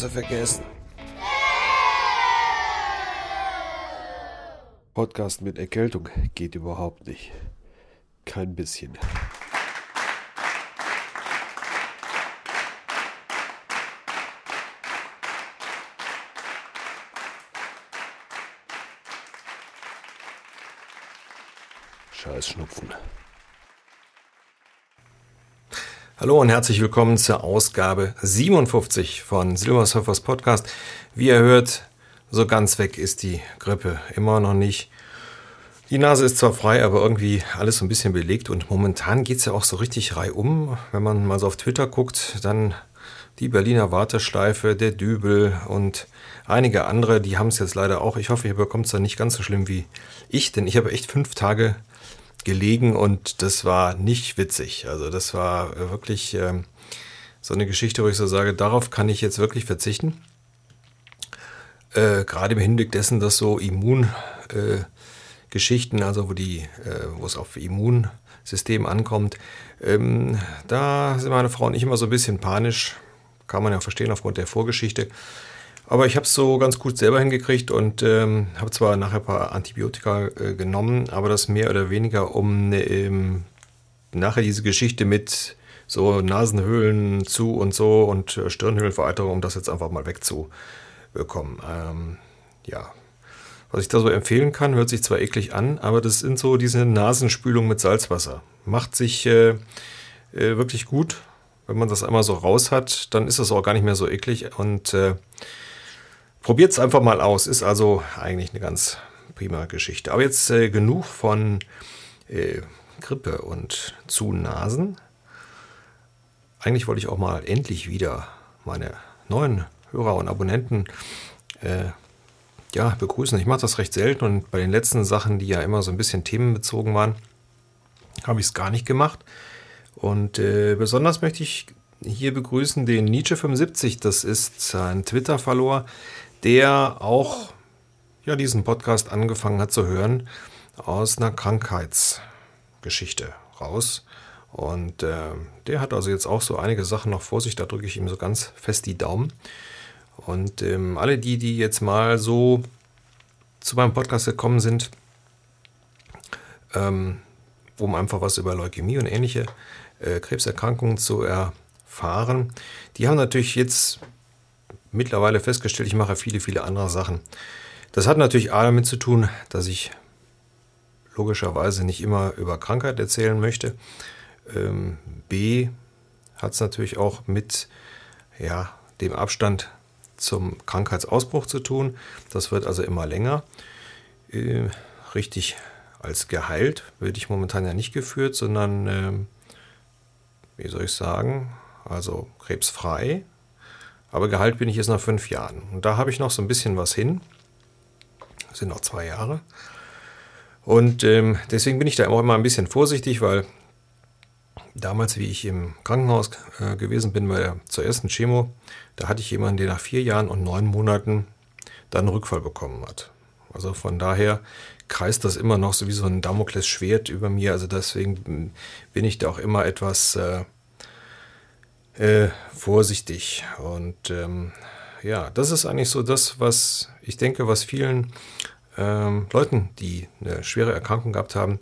Du vergessen. Podcasten mit Erkältung geht überhaupt nicht. Kein bisschen. Scheiß Schnupfen. Hallo und herzlich willkommen zur Ausgabe 57 von Silbersurfers Podcast. Wie ihr hört, so ganz weg ist die Grippe immer noch nicht. Die Nase ist zwar frei, aber irgendwie alles so ein bisschen belegt und momentan geht es ja auch so richtig reihum. Wenn man mal so auf Twitter guckt, dann die Berliner Warteschleife, der Dübel und einige andere, die haben es jetzt leider auch. Ich hoffe, ihr bekommt es dann nicht ganz so schlimm wie ich, denn ich habe echt fünf Tage gelegen und das war nicht witzig. Also das war wirklich ähm, so eine Geschichte, wo ich so sage, darauf kann ich jetzt wirklich verzichten. Äh, gerade im Hinblick dessen, dass so Immungeschichten, äh, also wo die, äh, wo es auf Immunsystem ankommt, ähm, da sind meine Frau und ich immer so ein bisschen panisch. Kann man ja verstehen aufgrund der Vorgeschichte. Aber ich habe es so ganz gut selber hingekriegt und ähm, habe zwar nachher ein paar Antibiotika äh, genommen, aber das mehr oder weniger, um ähm, nachher diese Geschichte mit so Nasenhöhlen zu und so und äh, Stirnhöhlenvereiterung, um das jetzt einfach mal wegzubekommen. Ähm, ja, was ich da so empfehlen kann, hört sich zwar eklig an, aber das sind so diese Nasenspülungen mit Salzwasser. Macht sich äh, äh, wirklich gut. Wenn man das einmal so raus hat, dann ist es auch gar nicht mehr so eklig und äh, Probiert es einfach mal aus. Ist also eigentlich eine ganz prima Geschichte. Aber jetzt äh, genug von äh, Grippe und zu Nasen. Eigentlich wollte ich auch mal endlich wieder meine neuen Hörer und Abonnenten äh, ja, begrüßen. Ich mache das recht selten und bei den letzten Sachen, die ja immer so ein bisschen themenbezogen waren, habe ich es gar nicht gemacht. Und äh, besonders möchte ich hier begrüßen den Nietzsche75. Das ist ein Twitter-Follower, der auch ja, diesen Podcast angefangen hat zu hören aus einer Krankheitsgeschichte raus. Und äh, der hat also jetzt auch so einige Sachen noch vor sich, da drücke ich ihm so ganz fest die Daumen. Und ähm, alle die, die jetzt mal so zu meinem Podcast gekommen sind, ähm, um einfach was über Leukämie und ähnliche äh, Krebserkrankungen zu erfahren, die haben natürlich jetzt mittlerweile festgestellt, ich mache viele, viele andere Sachen. Das hat natürlich A damit zu tun, dass ich logischerweise nicht immer über Krankheit erzählen möchte. Ähm, B hat es natürlich auch mit ja, dem Abstand zum Krankheitsausbruch zu tun. Das wird also immer länger. Äh, richtig als geheilt werde ich momentan ja nicht geführt, sondern, äh, wie soll ich sagen, also krebsfrei aber Gehalt bin ich jetzt nach fünf Jahren. Und da habe ich noch so ein bisschen was hin. Das sind noch zwei Jahre. Und ähm, deswegen bin ich da auch immer ein bisschen vorsichtig, weil damals, wie ich im Krankenhaus äh, gewesen bin bei der, zur ersten Chemo, da hatte ich jemanden, der nach vier Jahren und neun Monaten dann einen Rückfall bekommen hat. Also von daher kreist das immer noch so wie so ein Damoklesschwert über mir. Also deswegen bin ich da auch immer etwas äh, äh, vorsichtig. Und ähm, ja, das ist eigentlich so das, was ich denke, was vielen ähm, Leuten, die eine schwere Erkrankung gehabt haben,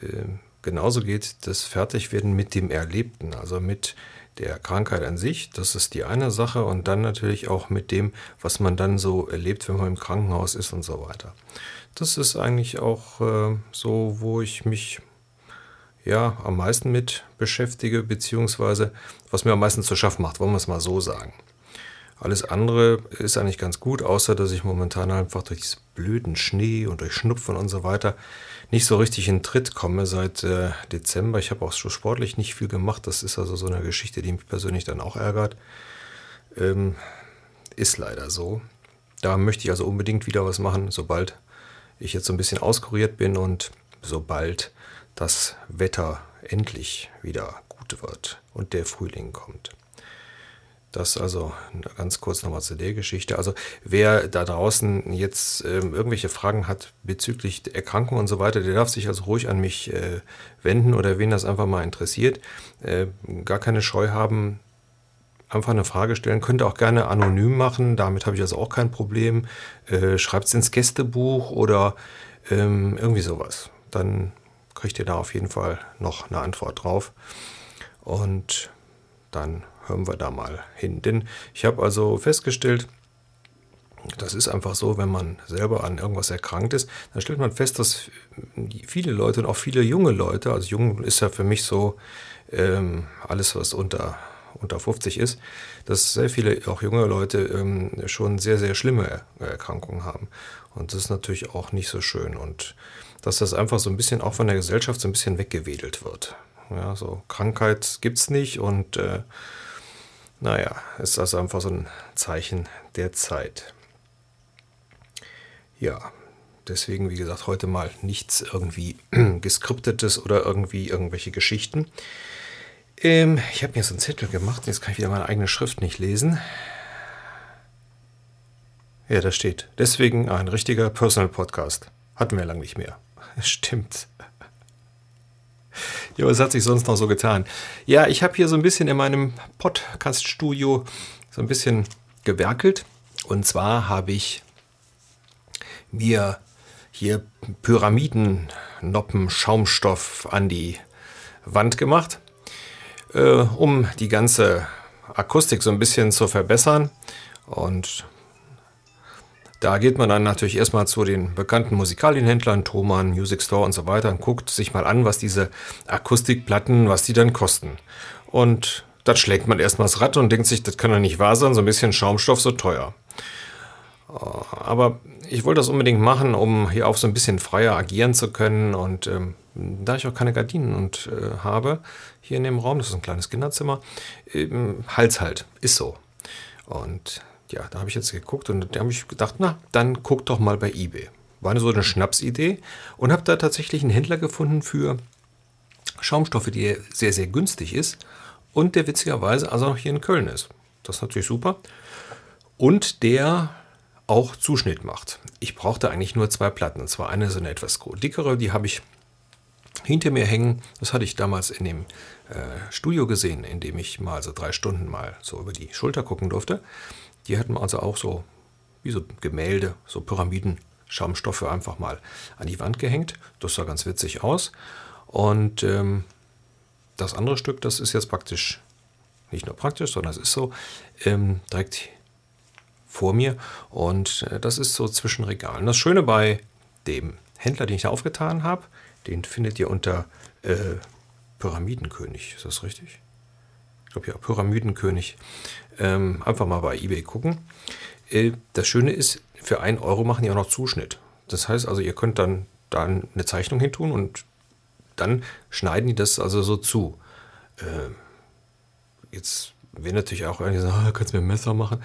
äh, genauso geht, das Fertigwerden mit dem Erlebten, also mit der Krankheit an sich, das ist die eine Sache und dann natürlich auch mit dem, was man dann so erlebt, wenn man im Krankenhaus ist und so weiter. Das ist eigentlich auch äh, so, wo ich mich ja am meisten mit beschäftige, beziehungsweise was mir am meisten zu schaffen macht, wollen wir es mal so sagen. Alles andere ist eigentlich ganz gut, außer dass ich momentan einfach durch diesen blöden Schnee und durch Schnupfen und so weiter nicht so richtig in Tritt komme seit äh, Dezember. Ich habe auch schon sportlich nicht viel gemacht. Das ist also so eine Geschichte, die mich persönlich dann auch ärgert. Ähm, ist leider so. Da möchte ich also unbedingt wieder was machen, sobald ich jetzt so ein bisschen auskuriert bin und sobald das Wetter endlich wieder gut wird und der Frühling kommt. Das also ganz kurz nochmal zu der Geschichte. Also wer da draußen jetzt äh, irgendwelche Fragen hat bezüglich Erkrankungen und so weiter, der darf sich also ruhig an mich äh, wenden oder wen das einfach mal interessiert. Äh, gar keine Scheu haben, einfach eine Frage stellen. Könnt ihr auch gerne anonym machen, damit habe ich also auch kein Problem. Äh, Schreibt es ins Gästebuch oder ähm, irgendwie sowas. Dann kriegt ihr da auf jeden Fall noch eine Antwort drauf. Und dann hören wir da mal hin. Denn ich habe also festgestellt, das ist einfach so, wenn man selber an irgendwas erkrankt ist, dann stellt man fest, dass viele Leute und auch viele junge Leute, also jung ist ja für mich so ähm, alles, was unter, unter 50 ist, dass sehr viele, auch junge Leute, ähm, schon sehr, sehr schlimme Erkrankungen haben. Und das ist natürlich auch nicht so schön. Und dass das einfach so ein bisschen auch von der Gesellschaft so ein bisschen weggewedelt wird. Ja, so Krankheit gibt es nicht und äh, naja, ist das einfach so ein Zeichen der Zeit. Ja, deswegen, wie gesagt, heute mal nichts irgendwie geskriptetes oder irgendwie irgendwelche Geschichten. Ähm, ich habe mir so einen Zettel gemacht, jetzt kann ich wieder meine eigene Schrift nicht lesen. Ja, da steht. Deswegen ein richtiger Personal Podcast. Hatten wir lange nicht mehr. Stimmt. Ja, was hat sich sonst noch so getan? Ja, ich habe hier so ein bisschen in meinem Podcast-Studio so ein bisschen gewerkelt. Und zwar habe ich mir hier Pyramiden-Noppen Schaumstoff an die Wand gemacht, äh, um die ganze Akustik so ein bisschen zu verbessern. Und da geht man dann natürlich erstmal zu den bekannten Musikalienhändlern, Thomann, Music Store und so weiter und guckt sich mal an, was diese Akustikplatten, was die dann kosten. Und dann schlägt man erstmal das Rad und denkt sich, das kann doch nicht wahr sein, so ein bisschen Schaumstoff so teuer. Aber ich wollte das unbedingt machen, um hier auch so ein bisschen freier agieren zu können. Und ähm, da ich auch keine Gardinen und äh, habe hier in dem Raum, das ist ein kleines Kinderzimmer, ähm, Hals halt, ist so. Und ja, da habe ich jetzt geguckt und da habe ich gedacht, na, dann guck doch mal bei eBay. War so eine Schnapsidee und habe da tatsächlich einen Händler gefunden für Schaumstoffe, die sehr, sehr günstig ist und der witzigerweise also noch hier in Köln ist. Das ist natürlich super. Und der auch Zuschnitt macht. Ich brauchte eigentlich nur zwei Platten. Und zwar eine so eine etwas dickere, die habe ich hinter mir hängen. Das hatte ich damals in dem äh, Studio gesehen, in dem ich mal so drei Stunden mal so über die Schulter gucken durfte. Die hatten also auch so wie so Gemälde, so Pyramiden, Schaumstoffe einfach mal an die Wand gehängt. Das sah ganz witzig aus. Und ähm, das andere Stück, das ist jetzt praktisch, nicht nur praktisch, sondern es ist so, ähm, direkt vor mir. Und äh, das ist so zwischen Regalen. Das Schöne bei dem Händler, den ich da aufgetan habe, den findet ihr unter äh, Pyramidenkönig. Ist das richtig? Ich glaube ja, Pyramidenkönig. Ähm, einfach mal bei eBay gucken. Äh, das Schöne ist, für 1 Euro machen die auch noch Zuschnitt. Das heißt also, ihr könnt dann da eine Zeichnung hin tun und dann schneiden die das also so zu. Äh, jetzt wäre natürlich auch irgendwie sagen, ah, kannst du mir ein Messer machen.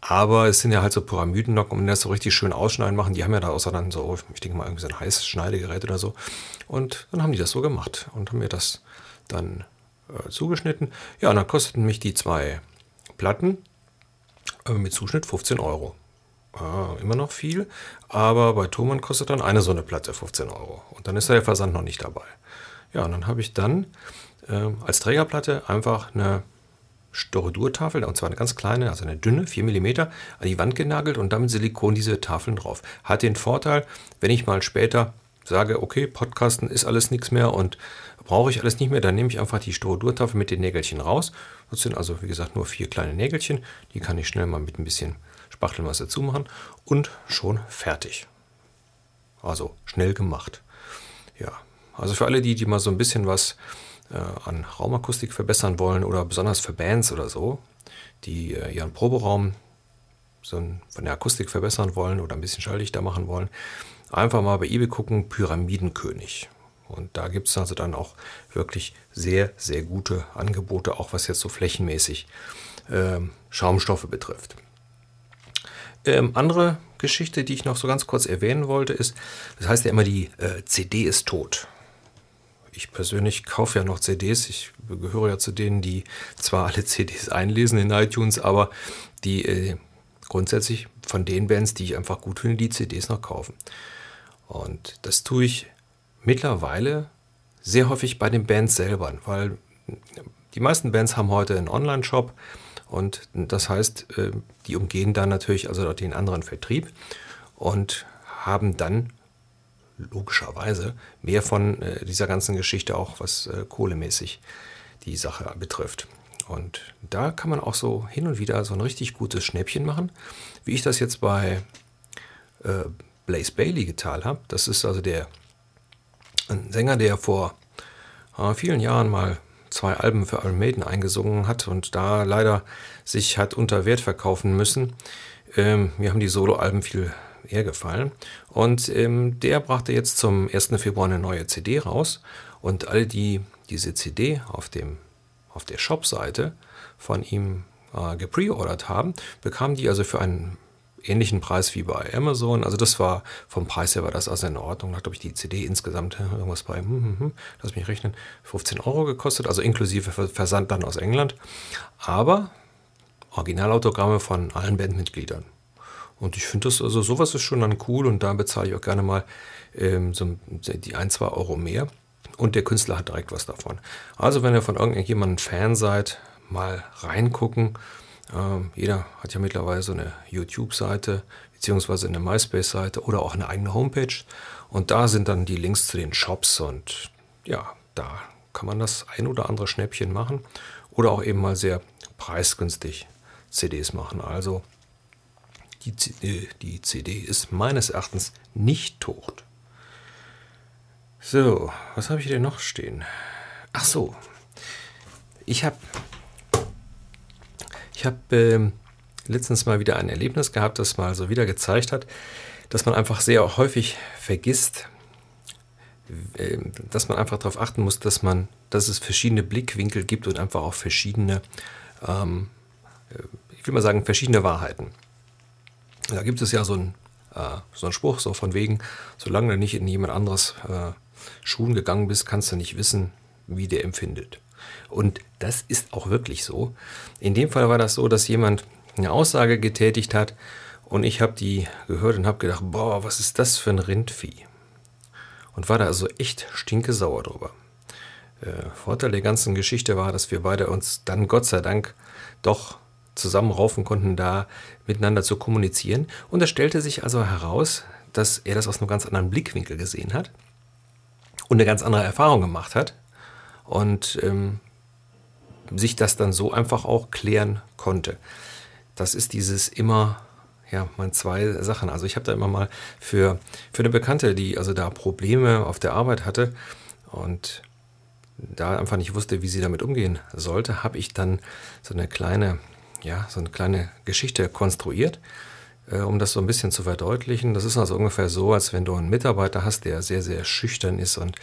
Aber es sind ja halt so Pyramidennocken, und das so richtig schön ausschneiden machen. Die haben ja da außer dann so, ich denke mal, irgendwie so ein Heißschneidegerät oder so. Und dann haben die das so gemacht und haben mir das dann äh, zugeschnitten. Ja, und dann kosteten mich die zwei Platten äh, mit Zuschnitt 15 Euro. Ah, immer noch viel, aber bei Thomann kostet dann eine so eine Platte 15 Euro. Und dann ist der Versand noch nicht dabei. Ja, und dann habe ich dann äh, als Trägerplatte einfach eine Styrodurtafel, und zwar eine ganz kleine, also eine dünne, 4 mm, an die Wand genagelt und damit Silikon diese Tafeln drauf. Hat den Vorteil, wenn ich mal später sage, okay, Podcasten ist alles nichts mehr und brauche ich alles nicht mehr, dann nehme ich einfach die Styrodurtafel mit den Nägelchen raus. Das sind also, wie gesagt, nur vier kleine Nägelchen. Die kann ich schnell mal mit ein bisschen Spachtelmasse zumachen und schon fertig. Also schnell gemacht. Ja, also für alle die, die mal so ein bisschen was äh, an Raumakustik verbessern wollen oder besonders für Bands oder so, die äh, ihren Proberaum so von der Akustik verbessern wollen oder ein bisschen schalldichter machen wollen, einfach mal bei eBay gucken, Pyramidenkönig. Und da gibt es also dann auch wirklich sehr, sehr gute Angebote, auch was jetzt so flächenmäßig äh, Schaumstoffe betrifft. Ähm, andere Geschichte, die ich noch so ganz kurz erwähnen wollte, ist, das heißt ja immer, die äh, CD ist tot ich persönlich kaufe ja noch CDs. Ich gehöre ja zu denen, die zwar alle CDs einlesen in iTunes, aber die äh, grundsätzlich von den Bands, die ich einfach gut finde, die CDs noch kaufen. Und das tue ich mittlerweile sehr häufig bei den Bands selber, weil die meisten Bands haben heute einen Online-Shop Und das heißt, äh, die umgehen dann natürlich also den anderen Vertrieb und haben dann logischerweise mehr von äh, dieser ganzen Geschichte auch, was äh, kohlemäßig die Sache betrifft. Und da kann man auch so hin und wieder so ein richtig gutes Schnäppchen machen, wie ich das jetzt bei Blaze Bailey getan habe. Das ist also der ein Sänger, der vor äh, vielen Jahren mal zwei Alben für Iron Maiden eingesungen hat und da leider sich hat unter Wert verkaufen müssen. Ähm, mir haben die Soloalben viel eher gefallen. Und ähm, der brachte jetzt zum 1. Februar eine neue CD raus. Und alle, die diese CD auf, dem, auf der Shop-Seite von ihm äh, gepreordert haben, bekamen die also für einen ähnlichen Preis wie bei Amazon. Also das war vom Preis her war das also in Ordnung. Da glaube ich, die CD insgesamt irgendwas bei, hm, hm, hm, lass mich rechnen, 15 Euro gekostet, also inklusive Versand dann aus England. Aber Originalautogramme von allen Bandmitgliedern. Und ich finde das, also sowas ist schon dann cool und da bezahle ich auch gerne mal ähm, so die ein, zwei Euro mehr. Und der Künstler hat direkt was davon. Also wenn ihr von irgendjemandem Fan seid, mal reingucken. Ähm, jeder hat ja mittlerweile so eine YouTube-Seite beziehungsweise eine MySpace-Seite oder auch eine eigene Homepage. Und da sind dann die Links zu den Shops und ja, da kann man das ein oder andere Schnäppchen machen oder auch eben mal sehr preisgünstig CDs machen. Also die, CD, die CD ist meines Erachtens nicht tot. So, was habe ich denn noch stehen? Ach so, ich habe ich habe äh, letztens mal wieder ein Erlebnis gehabt, das mal so wieder gezeigt hat, dass man einfach sehr häufig vergisst, äh, dass man einfach darauf achten muss, dass man, dass es verschiedene Blickwinkel gibt und einfach auch verschiedene, ähm, äh, ich will mal sagen, verschiedene Wahrheiten. Da gibt es ja so einen, äh, so einen Spruch, so von wegen, solange du nicht in jemand anderes äh, Schuhen gegangen bist, kannst du nicht wissen, wie der empfindet. Und das ist auch wirklich so. In dem Fall war das so, dass jemand eine Aussage getätigt hat und ich habe die gehört und habe gedacht, boah, was ist das für ein Rindvieh? Und war da also echt stinke sauer drüber. Äh, Vorteil der ganzen Geschichte war, dass wir beide uns dann Gott sei Dank doch zusammenraufen konnten, da miteinander zu kommunizieren. Und es stellte sich also heraus, dass er das aus einem ganz anderen Blickwinkel gesehen hat und eine ganz andere Erfahrung gemacht hat und ähm, sich das dann so einfach auch klären konnte. Das ist dieses immer, ja, man zwei Sachen. Also ich habe da immer mal für, für eine Bekannte, die also da Probleme auf der Arbeit hatte und da einfach nicht wusste, wie sie damit umgehen sollte, habe ich dann so eine kleine ja, so eine kleine Geschichte konstruiert, äh, um das so ein bisschen zu verdeutlichen. Das ist also ungefähr so, als wenn du einen Mitarbeiter hast, der sehr, sehr schüchtern ist und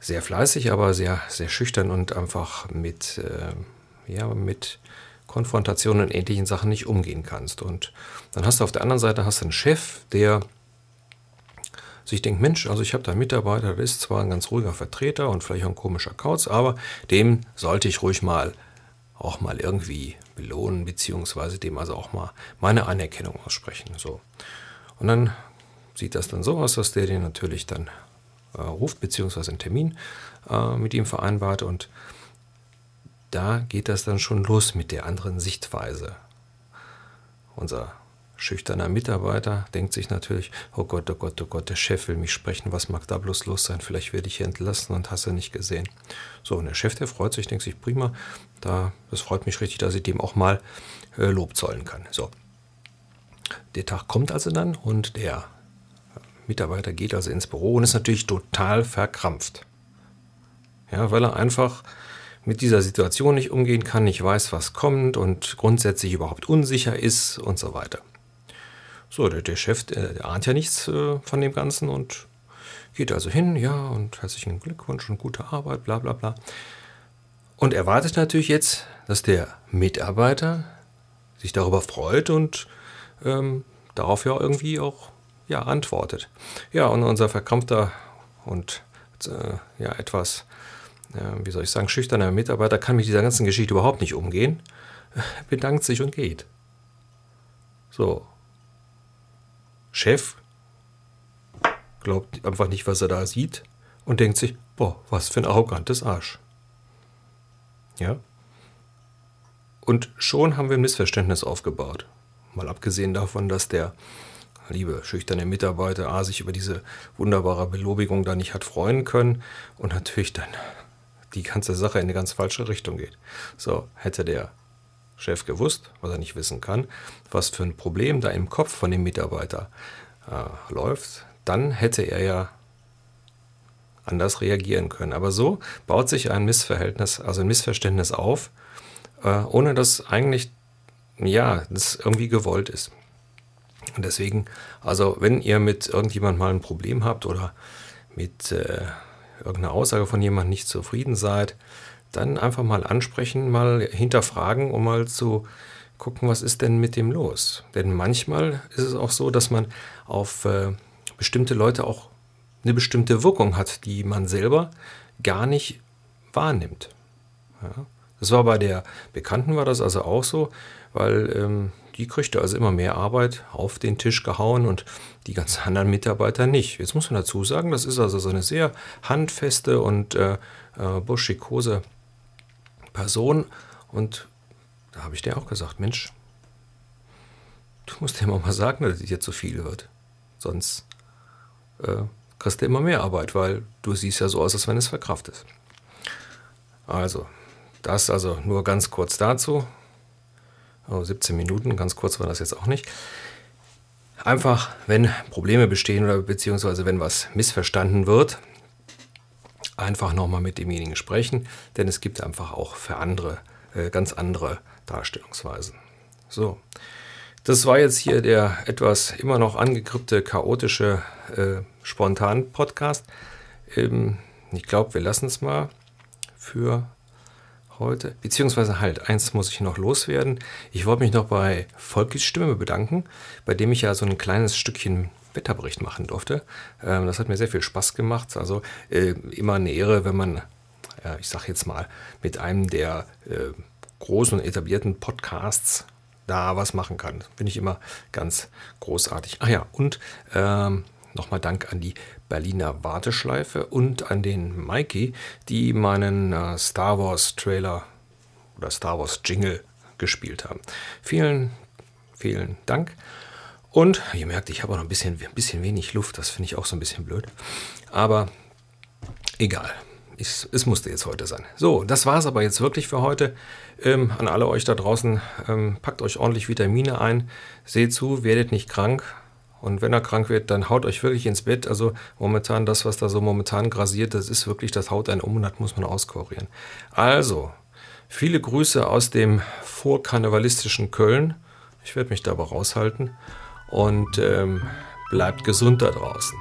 sehr fleißig, aber sehr, sehr schüchtern und einfach mit, äh, ja, mit Konfrontationen und ähnlichen Sachen nicht umgehen kannst. Und dann hast du auf der anderen Seite hast du einen Chef, der sich denkt, Mensch, also ich habe da einen Mitarbeiter, der ist zwar ein ganz ruhiger Vertreter und vielleicht auch ein komischer Kauz, aber dem sollte ich ruhig mal auch mal irgendwie belohnen, beziehungsweise dem also auch mal meine Anerkennung aussprechen. So. Und dann sieht das dann so aus, dass der den natürlich dann ruft, beziehungsweise einen Termin äh, mit ihm vereinbart und da geht das dann schon los mit der anderen Sichtweise. Unser schüchterner Mitarbeiter denkt sich natürlich, oh Gott, oh Gott, oh Gott, der Chef will mich sprechen, was mag da bloß los sein, vielleicht werde ich hier entlassen und hast du nicht gesehen. So, und der Chef, der freut sich, denkt sich, prima, da, das freut mich richtig, dass ich dem auch mal äh, Lob zollen kann. So, der Tag kommt also dann und der Mitarbeiter geht also ins Büro und ist natürlich total verkrampft. Ja, weil er einfach mit dieser Situation nicht umgehen kann, nicht weiß, was kommt und grundsätzlich überhaupt unsicher ist und so weiter. So, der, der Chef, der, der, ahnt ja nichts äh, von dem Ganzen und geht also hin, ja, und herzlichen Glückwunsch und gute Arbeit, bla bla bla. Und erwartet natürlich jetzt, dass der Mitarbeiter sich darüber freut und ähm, darauf ja irgendwie auch ja, antwortet. Ja, und unser verkrampfter und äh, ja, etwas, äh, wie soll ich sagen, schüchterner Mitarbeiter kann mit dieser ganzen Geschichte überhaupt nicht umgehen, bedankt sich und geht. So, Chef glaubt einfach nicht, was er da sieht und denkt sich, boah, was für ein arrogantes Arsch. Ja? Und schon haben wir ein Missverständnis aufgebaut. Mal abgesehen davon, dass der liebe schüchterne Mitarbeiter A sich über diese wunderbare Belobigung da nicht hat freuen können und natürlich dann die ganze Sache in eine ganz falsche Richtung geht. So, hätte der Chef gewusst, was er nicht wissen kann, was für ein Problem da im Kopf von dem Mitarbeiter äh, läuft, dann hätte er ja anders reagieren können. Aber so baut sich ein Missverhältnis, also ein Missverständnis auf, äh, ohne dass eigentlich, ja, das irgendwie gewollt ist. Und deswegen, also wenn ihr mit irgendjemandem mal ein Problem habt oder mit äh, irgendeiner Aussage von jemandem nicht zufrieden seid, dann einfach mal ansprechen, mal hinterfragen, um mal zu gucken, was ist denn mit dem los. Denn manchmal ist es auch so, dass man auf äh, bestimmte Leute auch eine bestimmte Wirkung hat, die man selber gar nicht wahrnimmt. Ja. Das war bei der Bekannten war das also auch so, weil ähm, die kriegte also immer mehr Arbeit auf den Tisch gehauen und die ganzen anderen Mitarbeiter nicht. Jetzt muss man dazu sagen, das ist also so eine sehr handfeste und äh, äh, buschikose Person und da habe ich dir auch gesagt, Mensch, du musst dir immer mal sagen, dass es dir zu viel wird. Sonst äh, kriegst du immer mehr Arbeit, weil du siehst ja so aus, als wenn es verkraftest. Also, das also nur ganz kurz dazu. Oh, 17 Minuten, ganz kurz war das jetzt auch nicht. Einfach, wenn Probleme bestehen oder beziehungsweise wenn was missverstanden wird, einfach nochmal mit demjenigen sprechen, denn es gibt einfach auch für andere äh, ganz andere Darstellungsweisen. So, das war jetzt hier der etwas immer noch angegrippte, chaotische, äh, spontan Podcast. Ähm, ich glaube, wir lassen es mal für heute. Beziehungsweise halt, eins muss ich noch loswerden. Ich wollte mich noch bei Volkis Stimme bedanken, bei dem ich ja so ein kleines Stückchen Wetterbericht machen durfte. Ähm, das hat mir sehr viel Spaß gemacht. Also äh, immer eine Ehre, wenn man, äh, ich sage jetzt mal, mit einem der äh, großen und etablierten Podcasts da was machen kann. Finde ich immer ganz großartig. Ach ja, und ähm, nochmal Dank an die Berliner Warteschleife und an den Mikey, die meinen äh, Star Wars Trailer oder Star Wars Jingle gespielt haben. Vielen, vielen Dank. Und ihr merkt, ich habe auch noch ein bisschen, ein bisschen wenig Luft. Das finde ich auch so ein bisschen blöd. Aber egal ich, es musste jetzt heute sein. So, das war es aber jetzt wirklich für heute. Ähm, an alle euch da draußen, ähm, packt euch ordentlich Vitamine ein, seht zu, werdet nicht krank. Und wenn er krank wird, dann haut euch wirklich ins Bett. Also momentan das, was da so momentan grasiert, das ist wirklich, das haut einen um und das muss man auskurieren. Also, viele Grüße aus dem vorkarnevalistischen Köln. Ich werde mich da aber raushalten. Und ähm, bleibt gesund da draußen.